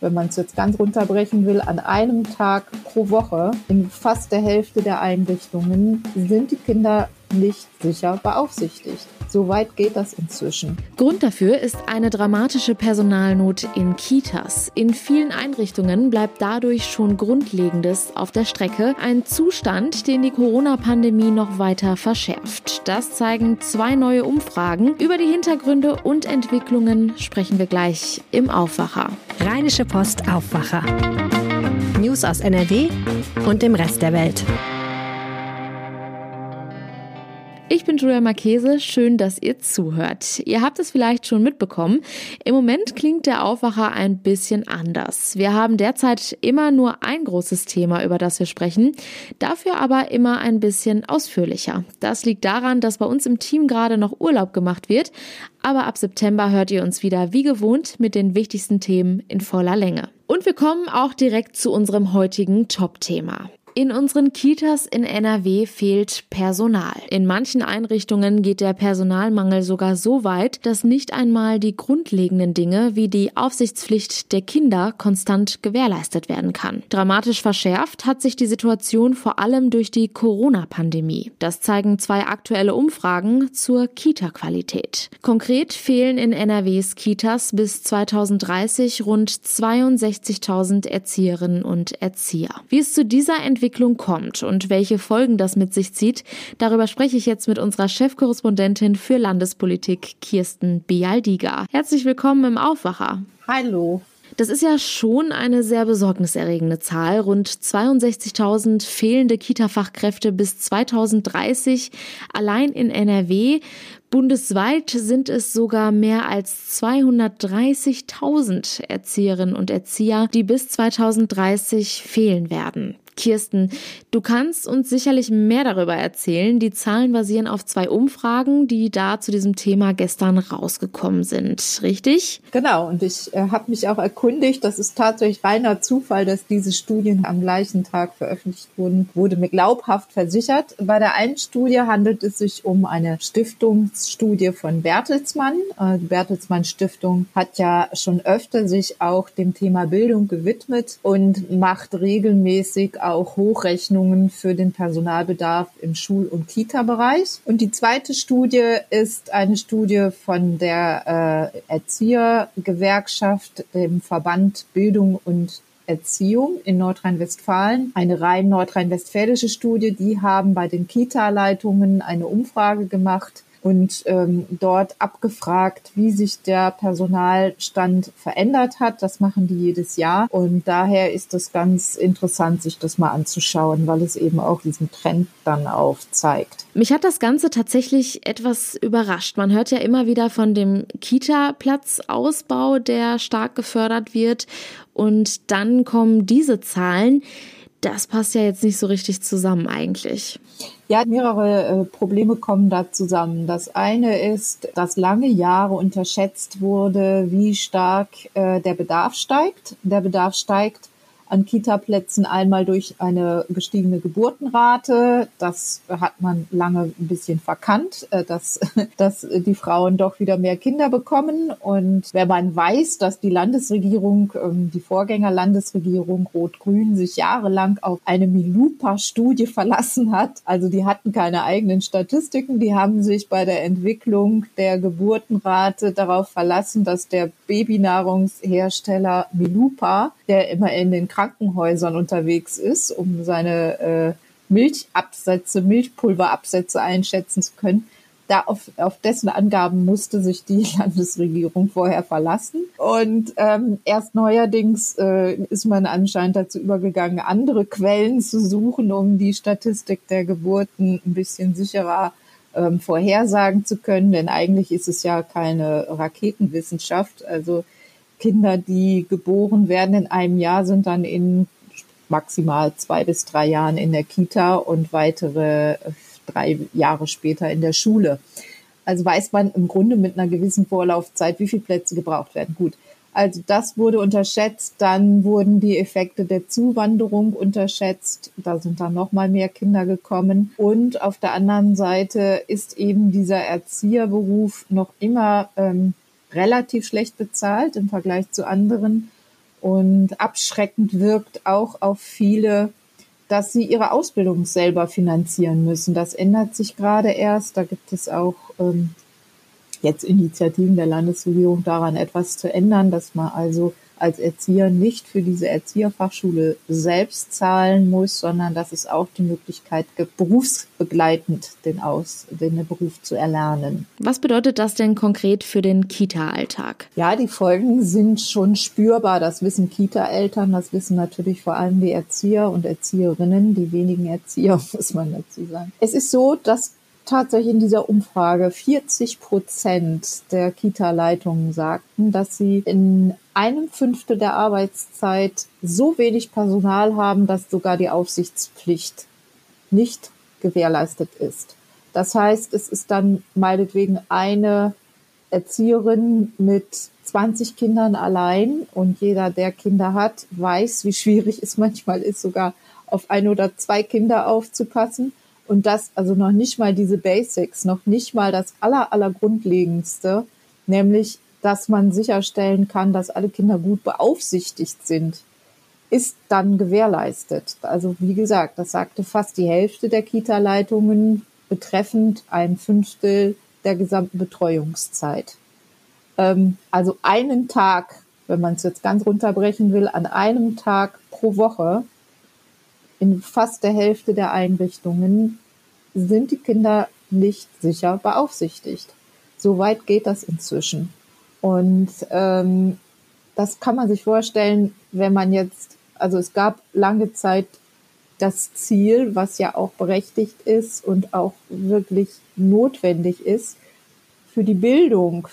wenn man es jetzt ganz runterbrechen will, an einem Tag pro Woche. In fast der Hälfte der Einrichtungen sind die Kinder nicht sicher beaufsichtigt. So weit geht das inzwischen. Grund dafür ist eine dramatische Personalnot in Kitas. In vielen Einrichtungen bleibt dadurch schon Grundlegendes auf der Strecke. Ein Zustand, den die Corona-Pandemie noch weiter verschärft. Das zeigen zwei neue Umfragen. Über die Hintergründe und Entwicklungen sprechen wir gleich im Aufwacher. Rheinische Post Aufwacher. News aus NRW und dem Rest der Welt. Ich bin Julia Marchese, schön, dass ihr zuhört. Ihr habt es vielleicht schon mitbekommen. Im Moment klingt der Aufwacher ein bisschen anders. Wir haben derzeit immer nur ein großes Thema, über das wir sprechen, dafür aber immer ein bisschen ausführlicher. Das liegt daran, dass bei uns im Team gerade noch Urlaub gemacht wird, aber ab September hört ihr uns wieder wie gewohnt mit den wichtigsten Themen in voller Länge. Und wir kommen auch direkt zu unserem heutigen Top-Thema. In unseren Kitas in NRW fehlt Personal. In manchen Einrichtungen geht der Personalmangel sogar so weit, dass nicht einmal die grundlegenden Dinge wie die Aufsichtspflicht der Kinder konstant gewährleistet werden kann. Dramatisch verschärft hat sich die Situation vor allem durch die Corona-Pandemie. Das zeigen zwei aktuelle Umfragen zur Kita-Qualität. Konkret fehlen in NRWs Kitas bis 2030 rund 62.000 Erzieherinnen und Erzieher. Wie es zu dieser Entwicklung Entwicklung kommt und welche Folgen das mit sich zieht, darüber spreche ich jetzt mit unserer Chefkorrespondentin für Landespolitik, Kirsten Bialdiga. Herzlich willkommen im Aufwacher. Hallo. Das ist ja schon eine sehr besorgniserregende Zahl. Rund 62.000 fehlende Kita-Fachkräfte bis 2030 allein in NRW. Bundesweit sind es sogar mehr als 230.000 Erzieherinnen und Erzieher, die bis 2030 fehlen werden. Kirsten, du kannst uns sicherlich mehr darüber erzählen. Die Zahlen basieren auf zwei Umfragen, die da zu diesem Thema gestern rausgekommen sind, richtig? Genau, und ich äh, habe mich auch erkundigt, das ist tatsächlich reiner Zufall, dass diese Studien am gleichen Tag veröffentlicht wurden, wurde mir glaubhaft versichert. Bei der einen Studie handelt es sich um eine Stiftungsstudie von Bertelsmann. Äh, die Bertelsmann Stiftung hat ja schon öfter sich auch dem Thema Bildung gewidmet und macht regelmäßig auch Hochrechnungen für den Personalbedarf im Schul- und Kita-Bereich. Und die zweite Studie ist eine Studie von der äh, Erziehergewerkschaft, dem Verband Bildung und Erziehung in Nordrhein-Westfalen, eine rein nordrhein-westfälische Studie. Die haben bei den Kita-Leitungen eine Umfrage gemacht und ähm, dort abgefragt, wie sich der Personalstand verändert hat. Das machen die jedes Jahr und daher ist es ganz interessant, sich das mal anzuschauen, weil es eben auch diesen Trend dann aufzeigt. Mich hat das Ganze tatsächlich etwas überrascht. Man hört ja immer wieder von dem Kita-Platzausbau, der stark gefördert wird und dann kommen diese Zahlen. Das passt ja jetzt nicht so richtig zusammen eigentlich. Ja, mehrere äh, Probleme kommen da zusammen. Das eine ist, dass lange Jahre unterschätzt wurde, wie stark äh, der Bedarf steigt. Der Bedarf steigt an Kita-Plätzen einmal durch eine gestiegene Geburtenrate. Das hat man lange ein bisschen verkannt, äh, dass, dass die Frauen doch wieder mehr Kinder bekommen. Und wenn man weiß, dass die Landesregierung, ähm, die Vorgängerlandesregierung Rot-Grün sich jahrelang auf eine Milupa-Studie verlassen hat, also die hatten keine eigenen Statistiken, die haben sich bei der Entwicklung der Geburtenrate darauf verlassen, dass der Babynahrungshersteller Milupa, der immer in den Krankenhäusern unterwegs ist, um seine äh, Milchabsätze, Milchpulverabsätze einschätzen zu können. Da auf, auf dessen Angaben musste sich die Landesregierung vorher verlassen. Und ähm, erst neuerdings äh, ist man anscheinend dazu übergegangen, andere Quellen zu suchen, um die Statistik der Geburten ein bisschen sicherer ähm, vorhersagen zu können. Denn eigentlich ist es ja keine Raketenwissenschaft. Also Kinder, die geboren werden in einem Jahr, sind dann in maximal zwei bis drei Jahren in der Kita und weitere drei Jahre später in der Schule. Also weiß man im Grunde mit einer gewissen Vorlaufzeit, wie viele Plätze gebraucht werden. Gut. Also das wurde unterschätzt. Dann wurden die Effekte der Zuwanderung unterschätzt. Da sind dann noch mal mehr Kinder gekommen. Und auf der anderen Seite ist eben dieser Erzieherberuf noch immer ähm, relativ schlecht bezahlt im Vergleich zu anderen. Und abschreckend wirkt auch auf viele, dass sie ihre Ausbildung selber finanzieren müssen. Das ändert sich gerade erst. Da gibt es auch ähm, jetzt Initiativen der Landesregierung daran, etwas zu ändern, dass man also als Erzieher nicht für diese Erzieherfachschule selbst zahlen muss, sondern dass es auch die Möglichkeit gibt, berufsbegleitend den, Aus, den Beruf zu erlernen. Was bedeutet das denn konkret für den Kita-Alltag? Ja, die Folgen sind schon spürbar. Das wissen Kita-Eltern, das wissen natürlich vor allem die Erzieher und Erzieherinnen, die wenigen Erzieher, muss man dazu sagen. Es ist so, dass tatsächlich in dieser Umfrage 40 Prozent der Kita-Leitungen sagten, dass sie in einem Fünftel der Arbeitszeit so wenig Personal haben, dass sogar die Aufsichtspflicht nicht gewährleistet ist. Das heißt, es ist dann meinetwegen eine Erzieherin mit 20 Kindern allein und jeder, der Kinder hat, weiß, wie schwierig es manchmal ist, sogar auf ein oder zwei Kinder aufzupassen. Und das, also noch nicht mal diese Basics, noch nicht mal das aller, aller Grundlegendste, nämlich, dass man sicherstellen kann, dass alle Kinder gut beaufsichtigt sind, ist dann gewährleistet. Also wie gesagt, das sagte fast die Hälfte der Kita-Leitungen betreffend ein Fünftel der gesamten Betreuungszeit. Ähm, also einen Tag, wenn man es jetzt ganz runterbrechen will, an einem Tag pro Woche in fast der Hälfte der Einrichtungen sind die Kinder nicht sicher beaufsichtigt. So weit geht das inzwischen. Und ähm, das kann man sich vorstellen, wenn man jetzt, also es gab lange Zeit das Ziel, was ja auch berechtigt ist und auch wirklich notwendig ist, für die Bildung,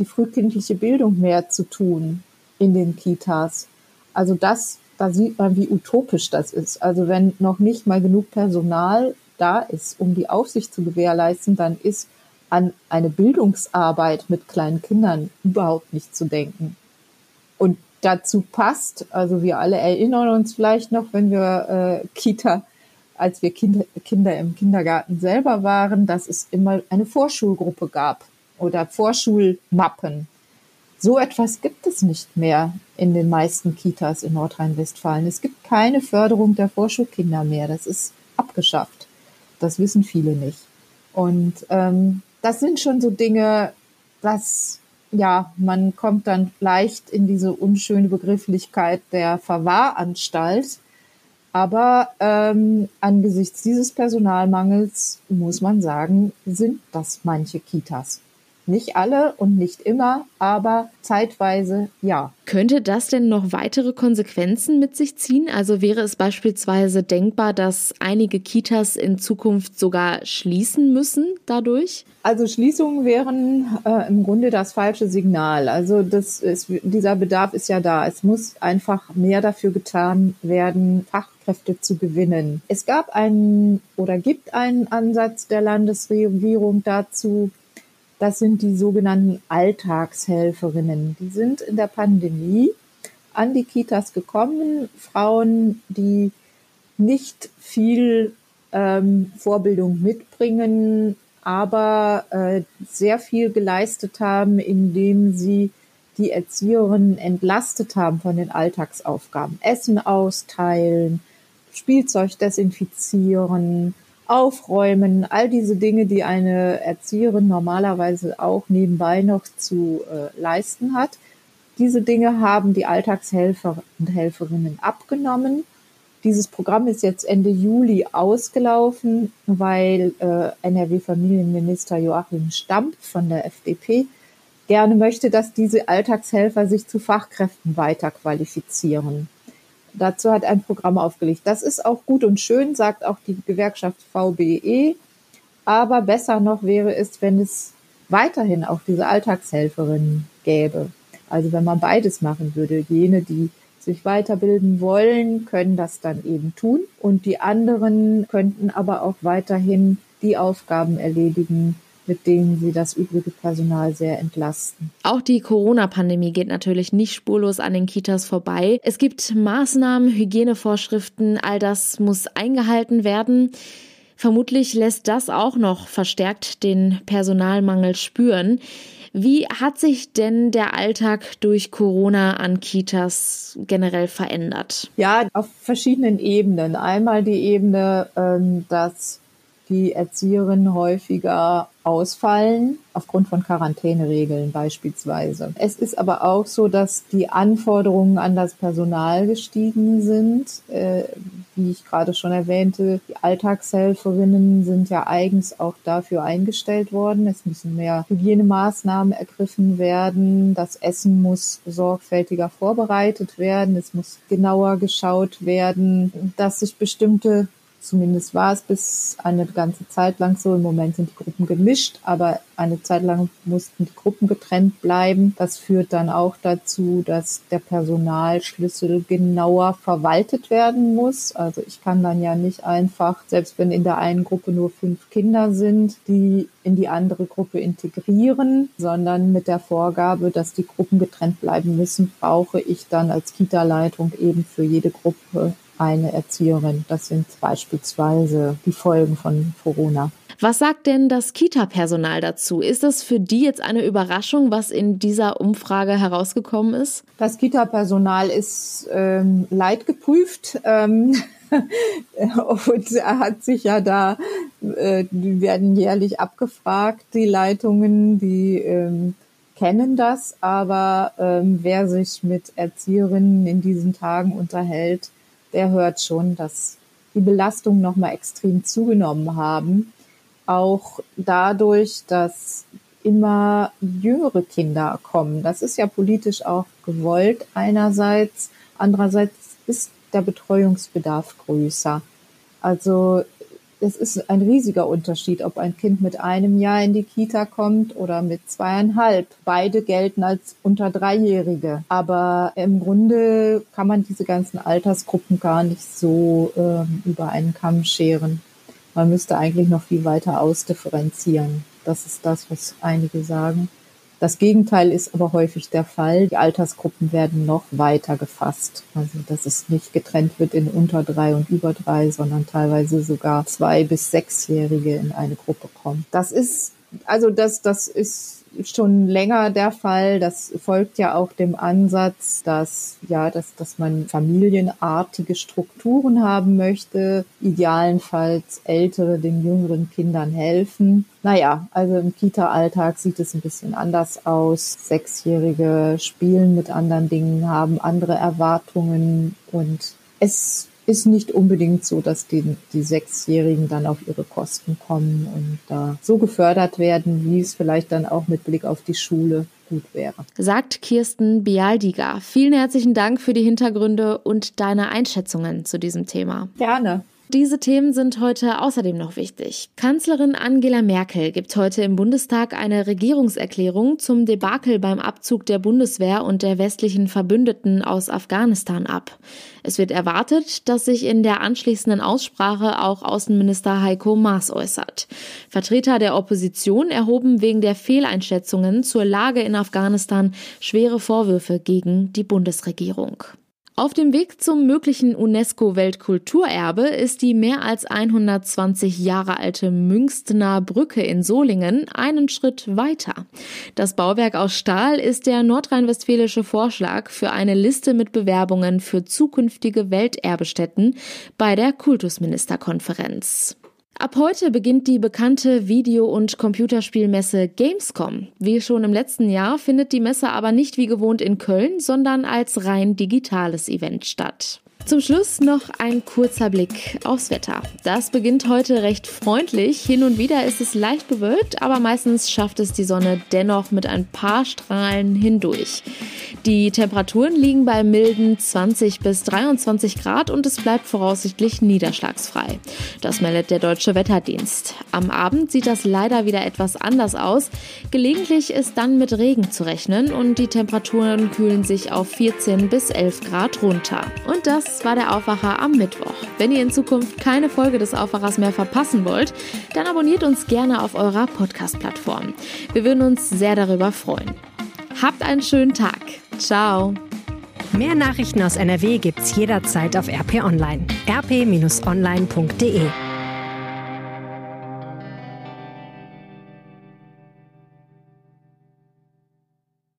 die frühkindliche Bildung mehr zu tun in den Kitas. Also das da sieht man, wie utopisch das ist. Also wenn noch nicht mal genug Personal da ist, um die Aufsicht zu gewährleisten, dann ist an eine Bildungsarbeit mit kleinen Kindern überhaupt nicht zu denken. Und dazu passt, also wir alle erinnern uns vielleicht noch, wenn wir äh, Kita, als wir Kinder, Kinder im Kindergarten selber waren, dass es immer eine Vorschulgruppe gab oder Vorschulmappen. So etwas gibt es nicht mehr in den meisten Kitas in Nordrhein-Westfalen. Es gibt keine Förderung der Vorschulkinder mehr. Das ist abgeschafft. Das wissen viele nicht. Und ähm, das sind schon so Dinge, dass ja, man kommt dann leicht in diese unschöne Begrifflichkeit der Verwahranstalt. Aber ähm, angesichts dieses Personalmangels muss man sagen, sind das manche Kitas. Nicht alle und nicht immer, aber zeitweise ja. Könnte das denn noch weitere Konsequenzen mit sich ziehen? Also wäre es beispielsweise denkbar, dass einige Kitas in Zukunft sogar schließen müssen dadurch? Also Schließungen wären äh, im Grunde das falsche Signal. Also das ist, dieser Bedarf ist ja da. Es muss einfach mehr dafür getan werden, Fachkräfte zu gewinnen. Es gab einen oder gibt einen Ansatz der Landesregierung dazu, das sind die sogenannten Alltagshelferinnen. Die sind in der Pandemie an die Kitas gekommen, Frauen, die nicht viel ähm, Vorbildung mitbringen, aber äh, sehr viel geleistet haben, indem sie die Erzieherinnen entlastet haben von den Alltagsaufgaben. Essen austeilen, Spielzeug desinfizieren, Aufräumen, all diese Dinge, die eine Erzieherin normalerweise auch nebenbei noch zu äh, leisten hat. Diese Dinge haben die Alltagshelfer und Helferinnen abgenommen. Dieses Programm ist jetzt Ende Juli ausgelaufen, weil äh, NRW-Familienminister Joachim Stamp von der FDP gerne möchte, dass diese Alltagshelfer sich zu Fachkräften weiterqualifizieren. Dazu hat ein Programm aufgelegt. Das ist auch gut und schön, sagt auch die Gewerkschaft VBE. Aber besser noch wäre es, wenn es weiterhin auch diese Alltagshelferinnen gäbe. Also wenn man beides machen würde. Jene, die sich weiterbilden wollen, können das dann eben tun. Und die anderen könnten aber auch weiterhin die Aufgaben erledigen, mit denen sie das übrige Personal sehr entlasten. Auch die Corona-Pandemie geht natürlich nicht spurlos an den Kitas vorbei. Es gibt Maßnahmen, Hygienevorschriften, all das muss eingehalten werden. Vermutlich lässt das auch noch verstärkt den Personalmangel spüren. Wie hat sich denn der Alltag durch Corona an Kitas generell verändert? Ja, auf verschiedenen Ebenen. Einmal die Ebene, ähm, dass die Erzieherinnen häufiger ausfallen, aufgrund von Quarantäneregeln beispielsweise. Es ist aber auch so, dass die Anforderungen an das Personal gestiegen sind. Äh, wie ich gerade schon erwähnte, die Alltagshelferinnen sind ja eigens auch dafür eingestellt worden. Es müssen mehr Hygienemaßnahmen ergriffen werden. Das Essen muss sorgfältiger vorbereitet werden. Es muss genauer geschaut werden, dass sich bestimmte Zumindest war es bis eine ganze Zeit lang so. Im Moment sind die Gruppen gemischt, aber eine Zeit lang mussten die Gruppen getrennt bleiben. Das führt dann auch dazu, dass der Personalschlüssel genauer verwaltet werden muss. Also ich kann dann ja nicht einfach, selbst wenn in der einen Gruppe nur fünf Kinder sind, die in die andere Gruppe integrieren, sondern mit der Vorgabe, dass die Gruppen getrennt bleiben müssen, brauche ich dann als Kita-Leitung eben für jede Gruppe eine Erzieherin. Das sind beispielsweise die Folgen von Corona. Was sagt denn das Kita-Personal dazu? Ist das für die jetzt eine Überraschung, was in dieser Umfrage herausgekommen ist? Das Kita-Personal ist ähm, leidgeprüft. Ähm, und er hat sich ja da, äh, die werden jährlich abgefragt, die Leitungen, die ähm, kennen das, aber ähm, wer sich mit Erzieherinnen in diesen Tagen unterhält, der hört schon, dass die Belastungen nochmal extrem zugenommen haben. Auch dadurch, dass immer jüngere Kinder kommen. Das ist ja politisch auch gewollt einerseits. Andererseits ist der Betreuungsbedarf größer. Also es ist ein riesiger Unterschied, ob ein Kind mit einem Jahr in die Kita kommt oder mit zweieinhalb. Beide gelten als unter Dreijährige. Aber im Grunde kann man diese ganzen Altersgruppen gar nicht so ähm, über einen Kamm scheren. Man müsste eigentlich noch viel weiter ausdifferenzieren. Das ist das, was einige sagen. Das Gegenteil ist aber häufig der Fall. Die Altersgruppen werden noch weiter gefasst. Also, dass es nicht getrennt wird in unter drei und über drei, sondern teilweise sogar zwei bis sechsjährige in eine Gruppe kommen. Das ist, also das, das ist schon länger der Fall. Das folgt ja auch dem Ansatz, dass, ja, dass, dass man familienartige Strukturen haben möchte, idealenfalls ältere den jüngeren Kindern helfen. Naja, also im Kita-Alltag sieht es ein bisschen anders aus. Sechsjährige spielen mit anderen Dingen, haben andere Erwartungen und es ist nicht unbedingt so, dass die, die Sechsjährigen dann auf ihre Kosten kommen und da so gefördert werden, wie es vielleicht dann auch mit Blick auf die Schule gut wäre. Sagt Kirsten Bialdiger. Vielen herzlichen Dank für die Hintergründe und deine Einschätzungen zu diesem Thema. Gerne. Diese Themen sind heute außerdem noch wichtig. Kanzlerin Angela Merkel gibt heute im Bundestag eine Regierungserklärung zum Debakel beim Abzug der Bundeswehr und der westlichen Verbündeten aus Afghanistan ab. Es wird erwartet, dass sich in der anschließenden Aussprache auch Außenminister Heiko Maas äußert. Vertreter der Opposition erhoben wegen der Fehleinschätzungen zur Lage in Afghanistan schwere Vorwürfe gegen die Bundesregierung. Auf dem Weg zum möglichen UNESCO-Weltkulturerbe ist die mehr als 120 Jahre alte Münstener Brücke in Solingen einen Schritt weiter. Das Bauwerk aus Stahl ist der nordrhein-westfälische Vorschlag für eine Liste mit Bewerbungen für zukünftige Welterbestätten bei der Kultusministerkonferenz. Ab heute beginnt die bekannte Video- und Computerspielmesse Gamescom. Wie schon im letzten Jahr findet die Messe aber nicht wie gewohnt in Köln, sondern als rein digitales Event statt. Zum Schluss noch ein kurzer Blick aufs Wetter. Das beginnt heute recht freundlich. Hin und wieder ist es leicht bewölkt, aber meistens schafft es die Sonne dennoch mit ein paar Strahlen hindurch. Die Temperaturen liegen bei milden 20 bis 23 Grad und es bleibt voraussichtlich niederschlagsfrei. Das meldet der Deutsche Wetterdienst. Am Abend sieht das leider wieder etwas anders aus. Gelegentlich ist dann mit Regen zu rechnen und die Temperaturen kühlen sich auf 14 bis 11 Grad runter. Und das das war der Aufwacher am Mittwoch. Wenn ihr in Zukunft keine Folge des Aufwachers mehr verpassen wollt, dann abonniert uns gerne auf eurer Podcast-Plattform. Wir würden uns sehr darüber freuen. Habt einen schönen Tag. Ciao. Mehr Nachrichten aus NRW gibt's jederzeit auf RP Online. rp-online.de